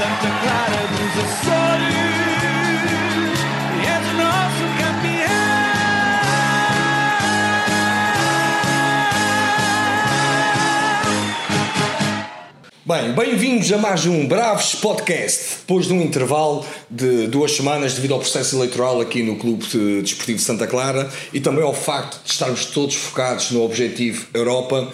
Santa Clara dos Açores, és o nosso campeão. Bem, bem-vindos a mais um Bravos Podcast. Depois de um intervalo de duas semanas devido ao processo eleitoral aqui no Clube de Desportivo de Santa Clara e também ao facto de estarmos todos focados no objetivo Europa,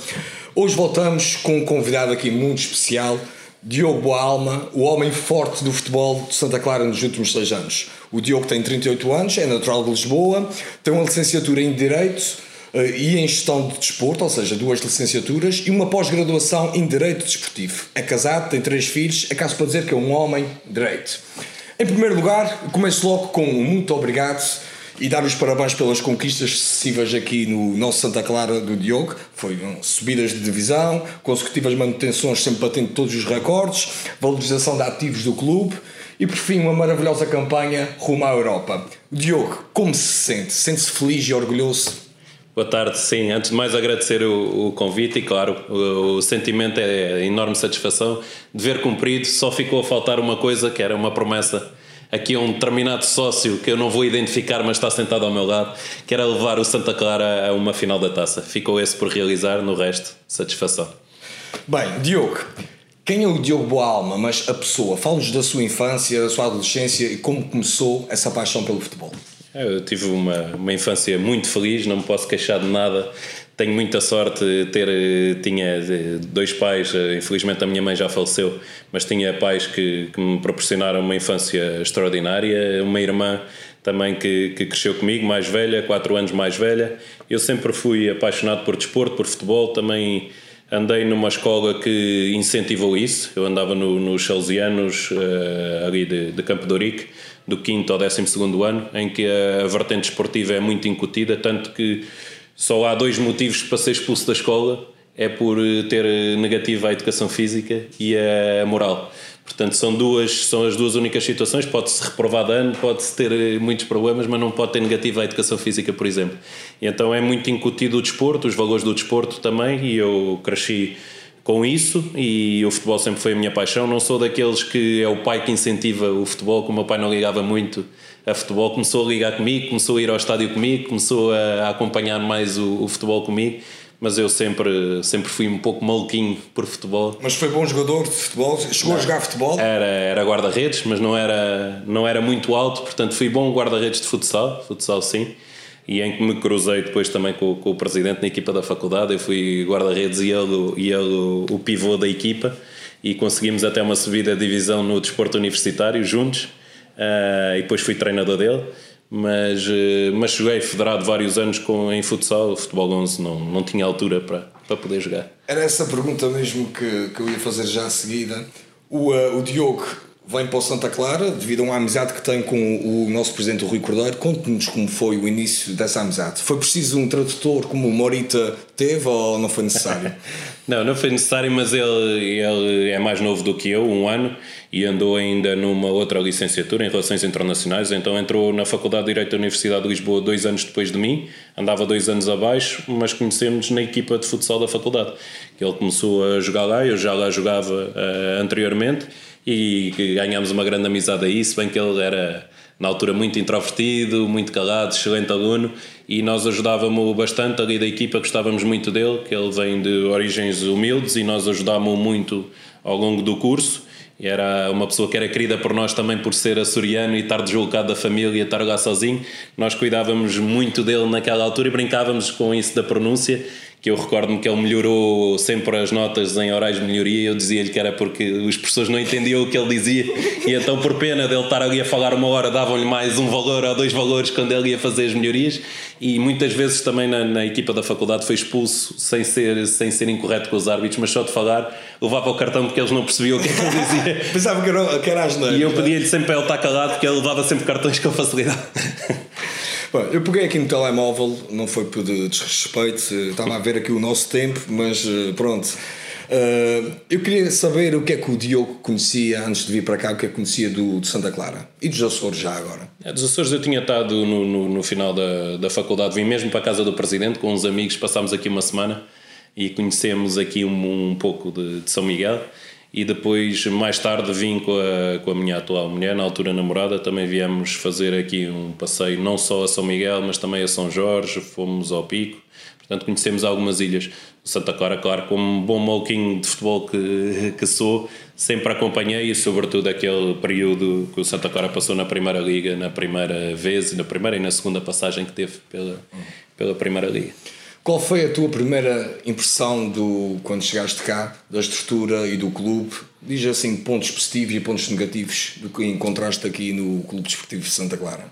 hoje voltamos com um convidado aqui muito especial, Diogo Boalma, o homem forte do futebol de Santa Clara nos últimos seis anos. O Diogo tem 38 anos, é natural de Lisboa, tem uma licenciatura em Direito eh, e em Gestão de Desporto, ou seja, duas licenciaturas, e uma pós-graduação em Direito Desportivo. É casado, tem três filhos, é caso para dizer que é um homem direito. Em primeiro lugar, começo logo com um muito obrigado e dar os parabéns pelas conquistas sucessivas aqui no nosso Santa Clara do Diogo. Foi subidas de divisão, consecutivas manutenções, sempre batendo todos os recordes, valorização de ativos do clube e, por fim, uma maravilhosa campanha rumo à Europa. Diogo, como se sente? Sente-se feliz e orgulhoso? Boa tarde, sim. Antes de mais agradecer o, o convite e, claro, o, o, sentimento é enorme satisfação. Dever cumprido, só ficou a faltar uma coisa que era uma promessa aqui a um determinado sócio que eu não vou identificar, mas está sentado ao meu lado, que era levar o Santa Clara a uma final da taça. Ficou esse por realizar, no resto, satisfação. Bem, Diogo, quem é o Diogo Boalma, mas a pessoa? Fala-nos da sua infância, da sua adolescência e como começou essa paixão pelo futebol. Eu tive uma, uma infância muito feliz, não me posso queixar de nada. Tenho muita sorte de ter tinha dois pais, infelizmente a minha mãe já faleceu, mas tinha pais que, que me proporcionaram uma infância extraordinária, uma irmã também que, que cresceu comigo, mais velha, quatro anos mais velha. Eu sempre fui apaixonado por desporto, por futebol, também andei numa escola que incentivou isso. Eu andava no, nos Salesianos, uh, ali de, de Campo de Ourique, do 5 ao 12 ano, em que a vertente esportiva é muito incutida, tanto que só há dois motivos para ser expulso da escola: é por ter negativa a educação física e a moral. Portanto, são duas são as duas únicas situações. Pode-se reprovar de ano, pode-se ter muitos problemas, mas não pode ter negativa a educação física, por exemplo. E então é muito incutido o desporto, os valores do desporto também, e eu cresci com isso e o futebol sempre foi a minha paixão. Não sou daqueles que é o pai que incentiva o futebol, como o meu pai não ligava muito a futebol, começou a ligar comigo, começou a ir ao estádio comigo, começou a, acompanhar mais o, o futebol comigo mas eu sempre, sempre fui um pouco maluquinho por futebol. Mas foi bom jogador de futebol? Chegou não. a jogar futebol? Era, era guarda-redes, mas não era, não era muito alto, portanto fui bom guarda-redes de futsal, futsal sim e em que me cruzei depois também com, com o presidente na equipa da faculdade. Eu fui guarda-redes e ele, e ele o pivô da equipa e conseguimos até uma subida de divisão no desporto universitário juntos uh, e depois fui treinador dele. Mas, uh, mas joguei federado vários anos com, em futsal, o futebol 11 não, não tinha altura para, para poder jogar. Era essa pergunta mesmo que, que eu ia fazer já a seguida. O, uh, o Diogo vem para o Santa Clara devido a uma amizade que tem com o nosso presidente Rui Cordeiro. Conte-nos como foi o início dessa amizade. Foi preciso um tradutor como o Morita teve ou não foi necessário? não, não foi necessário, mas ele, ele é mais novo do que eu, um ano, e andou ainda numa outra licenciatura em Relações Internacionais, então entrou na Faculdade de Direito da Universidade de Lisboa dois anos depois de mim, andava dois anos abaixo, mas conhecemos na equipa de futsal da faculdade. Ele começou a jogar lá, eu já lá jogava uh, anteriormente, e ganhámos uma grande amizade aí, se bem que ele era na altura muito introvertido, muito calado, excelente aluno e nós ajudávamos bastante ali da equipa, gostávamos muito dele, que ele vem de origens humildes e nós ajudávamos muito ao longo do curso. E era uma pessoa que era querida por nós também por ser açoriano e estar deslocado da família estar lá sozinho. Nós cuidávamos muito dele naquela altura e brincávamos com isso da pronúncia que eu recordo-me que ele melhorou sempre as notas em orais de melhoria e eu dizia-lhe que era porque os professores não entendiam o que ele dizia. E então por pena dele estar ali a falar uma hora davam-lhe mais um valor ou dois valores quando ele ia fazer as melhorias. E muitas vezes também na, na, equipa da faculdade foi expulso sem ser, sem ser incorreto com os árbitros, mas só de falar levava o cartão porque eles não percebiam o que, é que ele dizia. Pensava que era, que era asneiro, e eu pedia-lhe sempre para ele estar calado porque ele levava sempre cartões com facilidade Bom, eu peguei aqui no telemóvel, não foi por desrespeito, estava a ver aqui o nosso tempo, mas eh, pronto. Uh, eu queria saber o que é que o Diogo conhecia antes de vir para cá, o que é que conhecia do, de Santa Clara e dos Açores já agora. É, dos Açores eu tinha estado no, no, no, final da, da faculdade, vim mesmo para a casa do presidente com uns amigos, passámos aqui uma semana e conhecemos aqui um, um pouco de, de São Miguel e depois mais tarde vim com a, com a minha atual mulher, na altura namorada, também viemos fazer aqui um passeio não só a São Miguel, mas também a São Jorge, fomos ao Pico, portanto conhecemos algumas ilhas. Santa Clara, claro, como um bom malquinho de futebol que, que sou, sempre acompanhei e sobretudo aquele período que o Santa Clara passou na Primeira Liga, na primeira vez, na primeira e na segunda passagem que teve pela, pela Primeira Liga. Qual foi a tua primeira impressão do quando chegaste cá, da estrutura e do clube? Diz assim pontos positivos e pontos negativos do que encontraste aqui no Clube Desportivo de Santa Clara.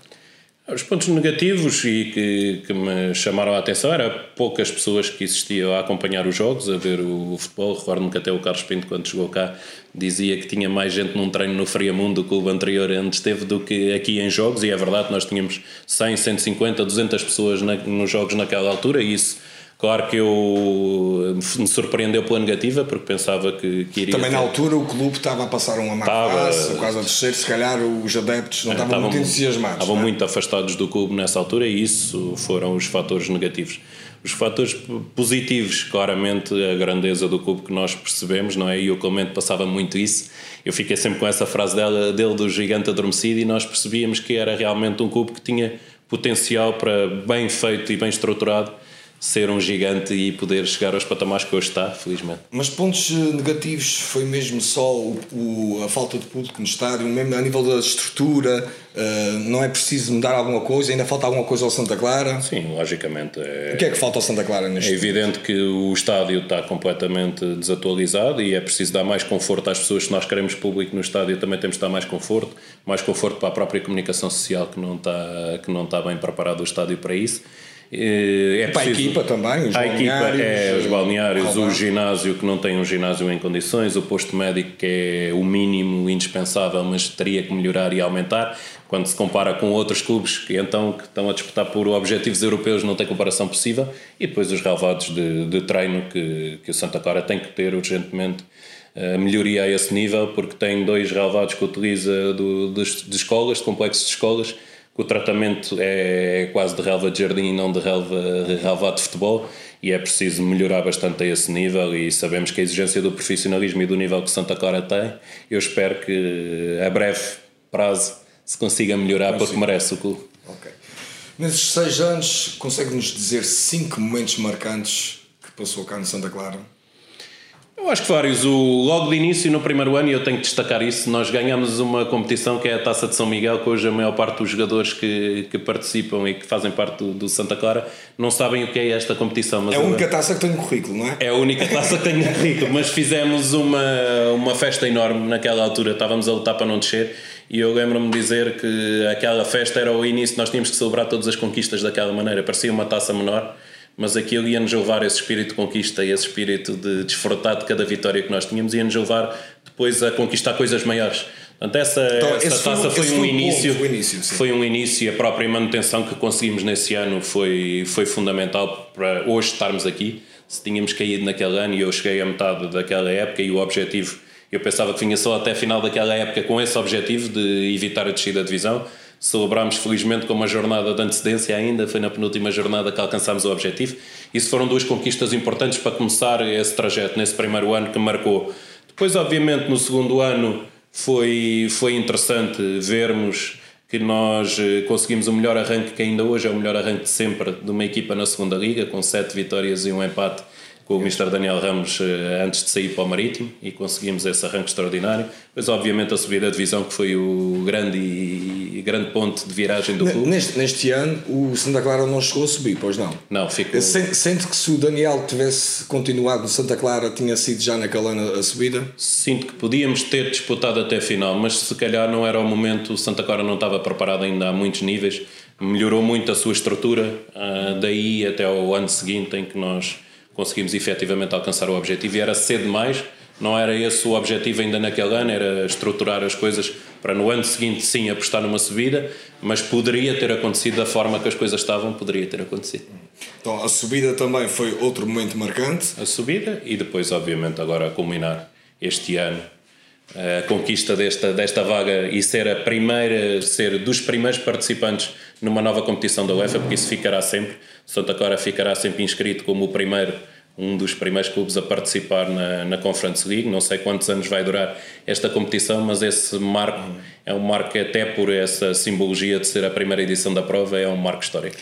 Os pontos negativos e que, que me chamaram a atenção era poucas pessoas que existiam a acompanhar os jogos, a ver o futebol. Recordo-me que até o Carlos Pinto, quando chegou cá, dizia que tinha mais gente num treino no Friamundo, do clube anterior onde esteve, do que aqui em jogos. E é verdade, nós tínhamos 100, 150, 200 pessoas na, nos jogos naquela altura e isso Claro que eu me surpreendeu pela negativa porque pensava que, que iria. Também ter... na altura o clube estava a passar uma má fase, quase a terceiro, se calhar os adeptos não é, estavam, estavam, muito entusiasmados. Estavam é? muito afastados do clube nessa altura e isso foram os fatores negativos. Os fatores positivos, claramente, a grandeza do clube que nós percebemos, não é? E o Clemente passava muito isso. Eu fiquei sempre com essa frase dela, dele do gigante adormecido e nós percebíamos que era realmente um clube que tinha potencial para, bem feito e bem estruturado, ser um gigante e poder chegar aos patamares que hoje está, felizmente. Mas pontos eh, negativos foi mesmo só o, o, a falta de público no estádio, mesmo a nível da estrutura, uh, não é preciso mudar alguma coisa, ainda falta alguma coisa ao Santa Clara? Sim, logicamente. É... O que é que falta ao Santa Clara neste É evidente que o estádio está completamente desatualizado e é preciso dar mais conforto às pessoas. Se nós queremos público no estádio, também temos de dar mais conforto, mais conforto para a própria comunicação social que não está, que não está bem preparado o estádio para isso. É para a equipa também, os a balneários, equipa é os balneários, o ginásio que não tem um ginásio em condições, o posto médico que é o mínimo indispensável, mas teria que melhorar e aumentar. Quando se compara com outros clubes que então que estão a disputar por objetivos europeus, não tem comparação possível. E depois os relevados de, de treino que, que o Santa Clara tem que ter urgentemente a melhoria a esse nível, porque tem dois relevados que utiliza do, de, de escolas, de complexos de escolas que o tratamento é quase de relva de jardim e não de relva, de relva de futebol e é preciso melhorar bastante a esse nível e sabemos que a exigência do profissionalismo e do nível que Santa Clara tem, eu espero que a breve prazo se consiga melhorar Consigo. porque merece o clube. Okay. Nesses seis anos, consegue-nos dizer cinco momentos marcantes que passou cá no Santa Clara? Eu acho que vários. O, logo de início, no primeiro ano, e eu tenho que destacar isso, nós ganhamos uma competição que é a Taça de São Miguel, que hoje a maior parte dos jogadores que, que participam e que fazem parte do, do Santa Clara não sabem o que é esta competição. Mas é a única taça que tem no currículo, não é? É a única taça que tem no currículo, mas fizemos uma, uma festa enorme naquela altura, estávamos a lutar para não descer. E eu lembro-me de dizer que aquela festa era o início, nós tínhamos que celebrar todas as conquistas daquela maneira, parecia uma taça menor mas aquilo ia-nos levar esse espírito de conquista, esse espírito de desfrutar de cada vitória que nós tínhamos, ia-nos levar depois a conquistar coisas maiores. Portanto, essa, então, essa taça foi, foi, um início, ponto, início foi um início e a própria manutenção que conseguimos nesse ano foi, foi fundamental para hoje estarmos aqui. Se tínhamos caído naquele ano e eu cheguei a metade daquela época e o objetivo, eu pensava que vinha só até a final daquela época com esse objetivo de evitar a descida da divisão Celebrámos felizmente com uma jornada de antecedência ainda, foi na penúltima jornada que alcançámos o objetivo. Isso foram duas conquistas importantes para começar esse trajeto nesse primeiro ano que marcou. Depois, obviamente, no segundo ano foi, foi interessante vermos que nós eh, conseguimos o melhor arranque que ainda hoje é o melhor arranque de sempre de uma equipa na segunda liga, com sete vitórias e um empate com o Mr. Daniel Ramos eh, antes de sair para o Marítimo e conseguimos esse arranque extraordinário. Mas, obviamente, a subida da divisão que foi o grande e grande ponto de viragem do clube. Neste, neste ano, o Santa Clara não chegou a subir, pois não? Não, ficou. Sente que se o Daniel tivesse continuado no Santa Clara, tinha sido já naquele ano a subida? Sinto que podíamos ter disputado até a final, mas se calhar não era o momento, o Santa Clara não estava preparado ainda a muitos níveis. Melhorou muito a sua estrutura, uh, daí até ao ano seguinte em que nós conseguimos efetivamente alcançar o objetivo e era cedo demais, não era esse o objetivo ainda naquele ano, era estruturar as coisas para no ano seguinte sim apostar numa subida, mas poderia ter acontecido da forma que as coisas estavam, poderia ter acontecido. Então a subida também foi outro momento marcante. A subida e depois obviamente agora a culminar este ano a conquista desta, desta vaga e ser a primeira, ser dos primeiros participantes numa nova competição da UEFA, porque isso ficará sempre. Santa Clara ficará sempre inscrito como o primeiro um dos primeiros clubes a participar na, na Conference League. Não sei quantos anos vai durar esta competição, mas esse marco é um marco até por essa simbologia de ser a primeira edição da prova, é um marco histórico.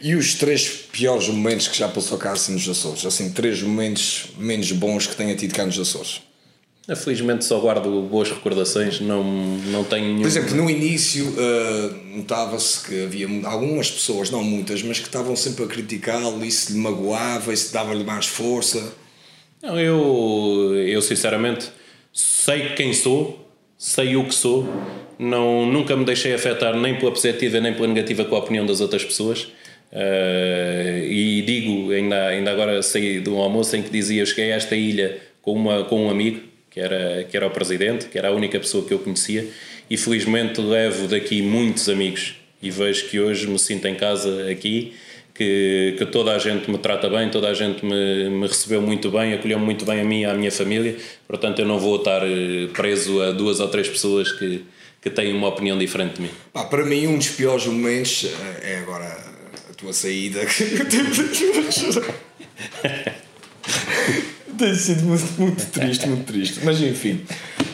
E os três piores momentos que já passou cá assim nos Açores? Assim, três momentos menos bons que tenha tido cá nos Açores? Felizmente só guardo boas recordações, não, não tenho nenhum... Por exemplo, no início uh, notava-se que havia algumas pessoas, não muitas, mas que estavam sempre a criticá-lo, isso lhe magoava, isso dava-lhe mais força. Não, eu, eu sinceramente sei quem sou, sei o que sou, não, nunca me deixei afetar nem pela positiva nem pela negativa com a opinião das outras pessoas. Uh, e digo, ainda, ainda agora saí de um almoço em que dizia: Cheguei a esta ilha com, uma, com um amigo que era, que era o presidente, que era a única pessoa que eu conhecia, e felizmente levo daqui muitos amigos e vejo que hoje me sinto em casa aqui, que, que toda a gente me trata bem, toda a gente me, me recebeu muito bem, acolheu-me muito bem a mim e à minha família, portanto eu não vou estar eh, preso a duas ou três pessoas que, que têm uma opinião diferente de mim. Pá, para mim um dos piores momentos eh, é agora a tua saída. Tem sido muito, muito triste, muito triste. Mas enfim,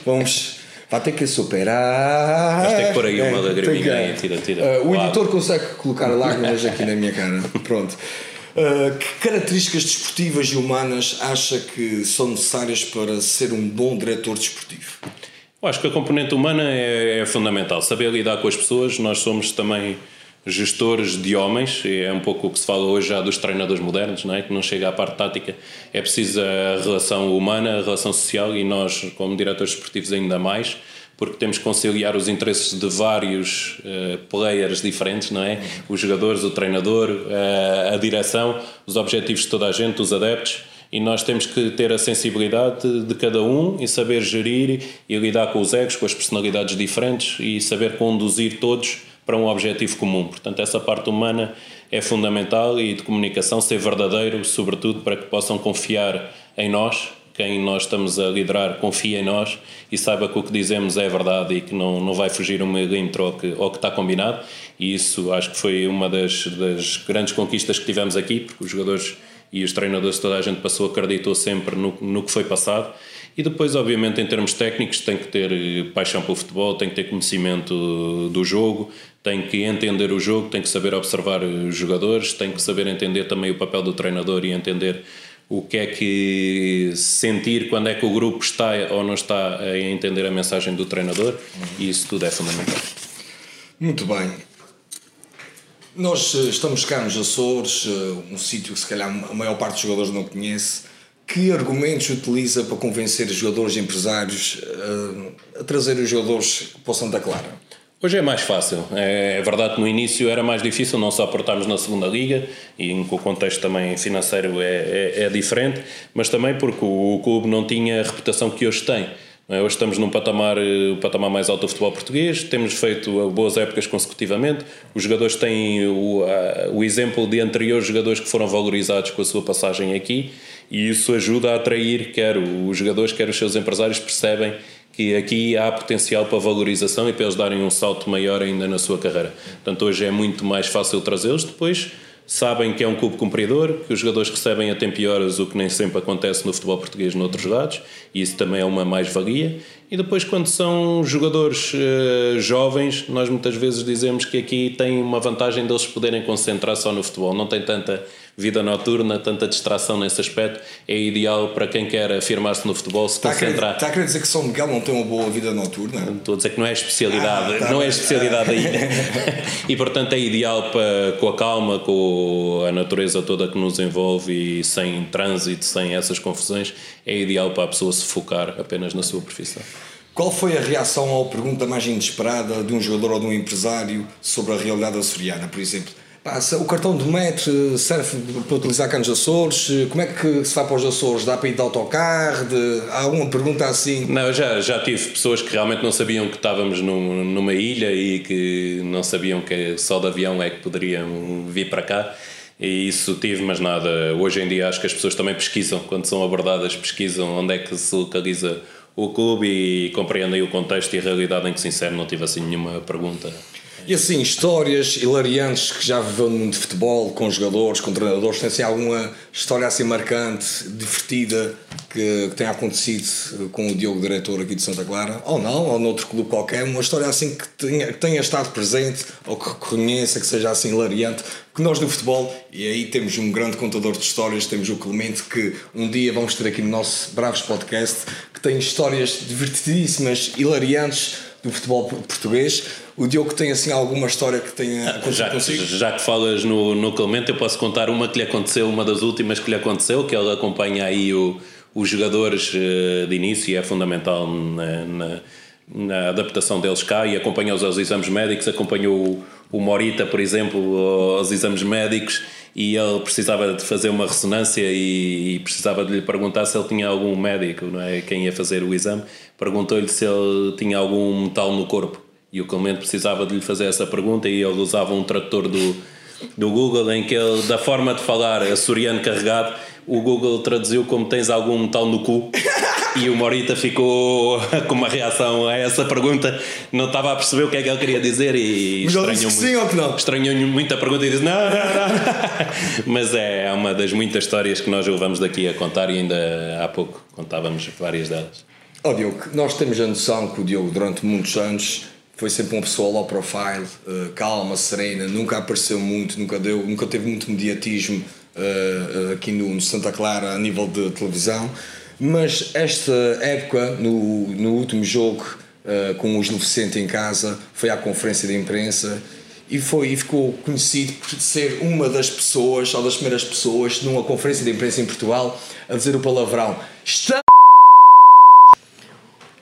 vamos. Vai ter que superar. Vais ter que pôr aí uma lagriminha aí, tira, tira. Uh, o editor consegue colocar lágrimas aqui na minha cara. Pronto. Uh, que características desportivas e humanas acha que são necessárias para ser um bom diretor desportivo? Eu acho que a componente humana é, é fundamental. Saber lidar com as pessoas. Nós somos também gestores de homens, é um pouco o que se fala hoje já dos treinadores modernos, não é? que não chega à parte tática, é preciso a relação humana, a relação social e nós, como diretores esportivos, ainda mais, porque temos que conciliar os interesses de vários uh, players diferentes, não é? Os jogadores, o treinador, uh, a direção, os objetivos de toda a gente, os adeptos e nós temos que ter a sensibilidade de cada um e saber gerir e lidar com os egos, com as personalidades diferentes e saber conduzir todos para um objetivo comum. Portanto, essa parte humana é fundamental e de comunicação ser verdadeiro, sobretudo para que possam confiar em nós, quem nós estamos a liderar confia em nós e saiba que o que dizemos é verdade e que não, não vai fugir um milímetro ao que, ao que está combinado. E isso acho que foi uma das, das grandes conquistas que tivemos aqui, porque os jogadores e os treinadores, toda a gente passou, acreditou sempre no, no que foi passado. E depois, obviamente, em termos técnicos, tem que ter eh, paixão pelo futebol, tem que ter conhecimento do jogo, tem que entender o jogo, tem que saber observar os jogadores, tem que saber entender também o papel do treinador e entender o que é que sentir quando é que o grupo está ou não está a entender a mensagem do treinador e isso tudo é fundamental. Muito bem. Nós eh, estamos cá nos Açores, eh, um sítio que se calhar a maior parte dos jogadores não conhece. Que argumentos utiliza para convencer os jogadores e empresários eh, a trazer os jogadores para o Santa Clara? Hoje é mais fácil. É, é verdade que no início era mais difícil, não só por estarmos na segunda liga e o contexto também financeiro é, é, é diferente, mas também porque o, o, clube não tinha a reputação que hoje tem. É? Hoje estamos num patamar, eh, patamar mais alto do futebol português, temos feito boas épocas consecutivamente, os jogadores têm o, o exemplo de anteriores jogadores que foram valorizados com a sua passagem aqui e isso ajuda a atrair quer os jogadores, quer os seus empresários percebem que aqui há potencial para valorização e para eles darem um salto maior ainda na sua carreira. Portanto, hoje é muito mais fácil trazê-los. Depois, sabem que é um clube cumpridor, que os jogadores recebem a tempo e horas, o que nem sempre acontece no futebol português noutros lados, e isso também é uma mais-valia. E depois, quando são jogadores uh, jovens, nós muitas vezes dizemos que aqui tem uma vantagem deles poderem concentrar só no futebol, não tem tanta vida noturna, tanta distração nesse aspecto, é ideal para quem quer afirmar-se no futebol, se está concentrar. Está a querer dizer que São Miguel não tem uma boa vida noturna? Estou a dizer que não é especialidade, ah, tá não é bem. especialidade aí. e portanto é ideal para, com a calma, com a natureza toda que nos envolve e sem trânsito, sem essas confusões, é ideal para a pessoa se focar apenas na sua profissão. Qual foi a reação à pergunta mais inesperada de um jogador ou de um empresário sobre a realidade açoriana, por exemplo? Pá, o cartão de metro serve para utilizar cá nos Açores? Como é que se vai para os Açores? Dá para ir de autocarro? De... Há alguma pergunta assim? Não, já, já tive pessoas que realmente não sabiam que estávamos num, numa ilha e que não sabiam que só de avião é que poderiam vir para cá. E isso tive, mas nada. Hoje em dia acho que as pessoas também pesquisam, quando são abordadas, pesquisam onde é que se localiza o clube e compreendem o contexto e a realidade em que se insere. Não tive assim nenhuma pergunta E assim, histórias hilariantes que já viveu no mundo de futebol, com jogadores, com treinadores, tem assim alguma história assim marcante, divertida, que, que tenha acontecido com o Diogo, diretor aqui de Santa Clara, ou não, ou noutro clube qualquer, uma história assim que tenha, que tenha estado presente, ou que reconheça, que seja assim hilariante, que nós no futebol, e aí temos um grande contador de histórias, temos o Clemente, que um dia vamos ter aqui no nosso Bravos Podcast, que tem histórias divertidíssimas, hilariantes do futebol português. O Diogo tem assim alguma história que tenha acontecido Já, consigo? já que falas no, no Clemente, eu posso contar uma que lhe aconteceu, uma das últimas que lhe aconteceu, que ele acompanha aí o, os jogadores eh, de início e é fundamental na, na, na adaptação deles cá e acompanha-os aos exames médicos, acompanhou o, Morita, por exemplo, aos exames médicos e ele precisava de fazer uma ressonância e, e, precisava de lhe perguntar se ele tinha algum médico, não é? Quem ia fazer o exame, perguntou-lhe se ele tinha algum metal no corpo. E o Clemente precisava de lhe fazer essa pergunta e ele usava um tradutor do, do Google em que ele, da forma de falar açoriano carregado, o Google traduziu como tens algum metal no cu e o Morita ficou com uma reação a essa pergunta, não estava a perceber o que é que ele queria dizer e Mas ele disse estranhou que muito. sim ou que não? Estranhou muito a pergunta e disse: Não, não, não. Mas é uma das muitas histórias que nós levamos daqui a contar e ainda há pouco contávamos várias delas. Ó Diogo, nós temos a noção que o Diogo durante muitos anos foi sempre uma pessoa low profile, eh, calma, serena, nunca apareceu muito, nunca deu, nunca teve muito mediatismo eh, eh, aqui no, no Santa Clara a nível de televisão. Mas esta época, no, no último jogo eh, com o Gil Vicente em casa, foi à conferência de imprensa e foi e ficou conhecido por ser uma das pessoas, ou das primeiras pessoas, numa conferência de imprensa em Portugal, a dizer o palavrão. Está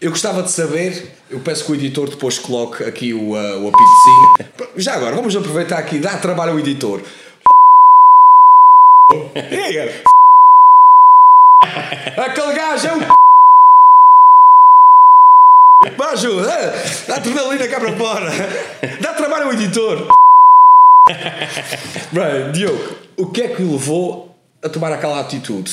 eu gostava de saber, eu peço que o editor depois coloque aqui o, uh, o apitozinho. Já agora, vamos aproveitar aqui, dá trabalho ao editor. É, Aquele gajo é um. Vá, ajuda, dá adrenalina cá para fora. Dá trabalho ao editor. Bem, Diogo, o que é que o levou a tomar aquela atitude?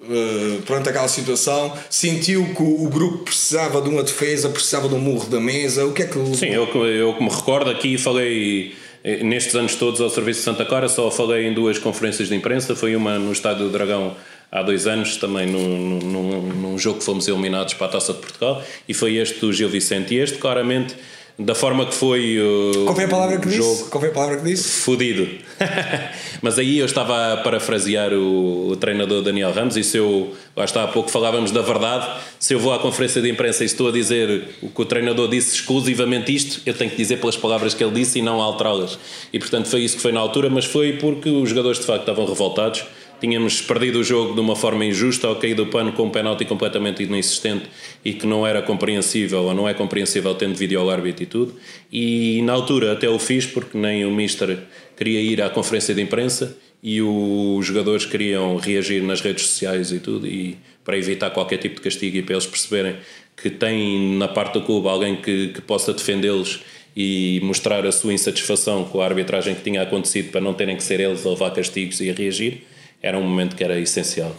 Uh, perante aquela situação, sentiu que o, o grupo precisava de uma defesa, precisava de um murro da mesa. O que é que? Sim, eu, eu que me recordo aqui falei eh, nestes anos todos ao Serviço de Santa Clara, só falei em duas conferências de imprensa. Foi uma no Estádio do Dragão há dois anos, também num, num, num jogo que fomos eliminados para a Taça de Portugal, e foi este do Gil Vicente. E este, claramente, da forma que foi uh, Qual foi a palavra que o disse? jogo, Qual foi a palavra que disse? Fudido. Mas aí eu estava a parafrasear o, o treinador Daniel Ramos e se eu, lá está há pouco falávamos da verdade, se eu vou à conferência de imprensa e estou a dizer o que o treinador disse exclusivamente isto, eu tenho que dizer pelas palavras que ele disse e não alterá-las. E portanto foi isso que foi na altura, mas foi porque os jogadores de facto estavam revoltados. Tínhamos perdido o jogo de uma forma injusta ao cair do pano com um penalti completamente inexistente e que não era compreensível ou não é compreensível tendo vídeo ao árbitro e tudo. E na altura até o fiz porque nem o Mister queria ir à conferência de imprensa e os jogadores queriam reagir nas redes sociais e tudo e para evitar qualquer tipo de castigo e para eles perceberem que tem na parte do clube alguém que, que possa defendê-los e mostrar a sua insatisfação com a arbitragem que tinha acontecido para não terem que ser eles a levar castigos e a reagir, era um momento que era essencial.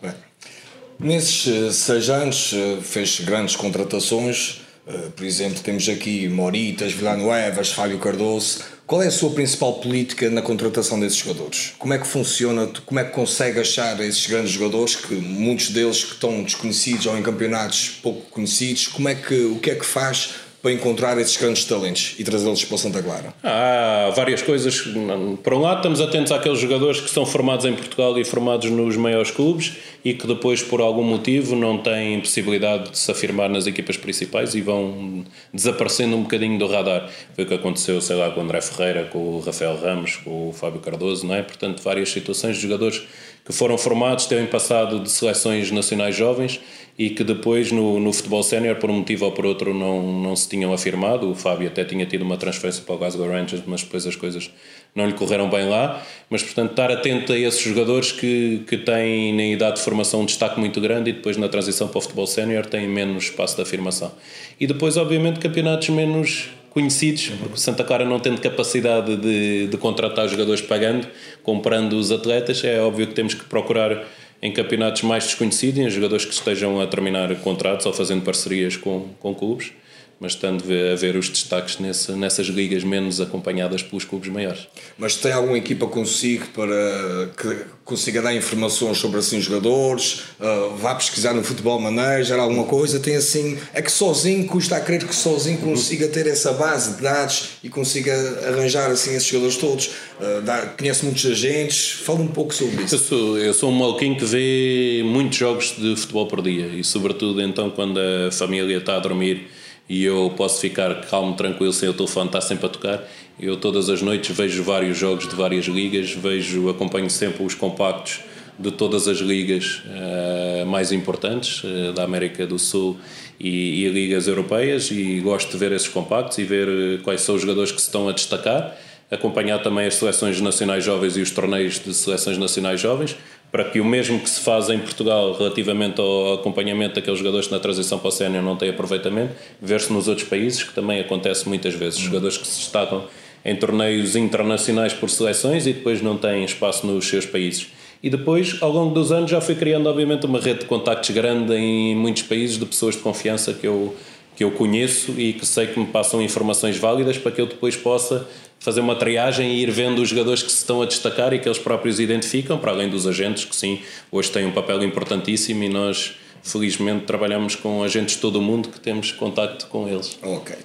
Bem, nesses eh, seis anos eh, fez grandes contratações. eh, Por exemplo, temos aqui Moritas, Villanuevas, Fábio Cardoso. Qual é a sua principal política na contratação desses jogadores? Como é que funciona? Como é que consegue achar esses grandes jogadores que muitos deles que estão desconhecidos ou em campeonatos pouco conhecidos? Como é que o que é que faz para encontrar esses grandes talentos e trazê-los para Santa Clara? Há várias coisas. Por um lado, estamos atentos àqueles jogadores que são formados em Portugal e formados nos maiores clubes e que depois, por algum motivo, não têm possibilidade de se afirmar nas equipas principais e vão desaparecendo um bocadinho do radar. Foi o que aconteceu, sei lá, com o André Ferreira, com o Rafael Ramos, com o Fábio Cardoso, não é? Portanto, várias situações de jogadores que foram formados, têm passado de seleções nacionais jovens e que depois no, no futebol sénior, por um motivo ou por outro, não, não se tinham afirmado. O Fábio até tinha tido uma transferência para o Glasgow Rangers, mas depois as coisas não lhe correram bem lá. Mas, portanto, estar atento a esses jogadores que, que têm na idade de formação um destaque muito grande e depois na transição para o futebol sénior têm menos espaço de afirmação. E depois, obviamente, campeonatos menos conhecidos, porque Santa Clara não tendo capacidade de, de contratar jogadores pagando, comprando os atletas, é óbvio que temos que procurar em campeonatos mais desconhecidos, em jogadores que estejam a terminar contratos ou fazendo parcerias com, com clubes, mas estando a ver os destaques nessa, nessas ligas menos acompanhadas pelos clubes maiores. Mas tem alguma equipa consigo para que consiga dar informações sobre assim jogadores? Uh, vá pesquisar no futebol manager, alguma coisa? Tem assim. É que sozinho custa a crer que sozinho consiga ter essa base de dados e consiga arranjar assim esses jogadores todos. Uh, dá, conhece muitos agentes, fala um pouco sobre isso. Eu sou, eu sou um maluquinho que vê muitos jogos de futebol por dia e, sobretudo, então, quando a família está a dormir e eu posso ficar calmo, tranquilo, sem o telefone estar sempre a tocar. Eu todas as noites vejo vários jogos de várias ligas, vejo, acompanho sempre os compactos de todas as ligas uh, mais importantes uh, da América do Sul e, e, ligas europeias e gosto de ver esses compactos e ver eh, quais são os jogadores que se estão a destacar acompanhar também as seleções nacionais jovens e os torneios de seleções nacionais jovens, para que o mesmo que se faz em Portugal relativamente ao acompanhamento daqueles jogadores que na transição para o sénior não têm aproveitamento, ver-se nos outros países, que também acontece muitas vezes. Jogadores que se destacam em torneios internacionais por seleções e depois não têm espaço nos seus países. E depois, ao longo dos anos, já fui criando, obviamente, uma rede de contactos grande em muitos países de pessoas de confiança que eu, que eu conheço e que sei que me passam informações válidas para que eu depois possa fazer uma triagem e ir vendo os jogadores que se estão a destacar e que eles próprios identificam, para além dos agentes, que sim, hoje têm um papel importantíssimo e nós, felizmente, trabalhamos com agentes de todo o mundo que temos contacto com eles. Ok.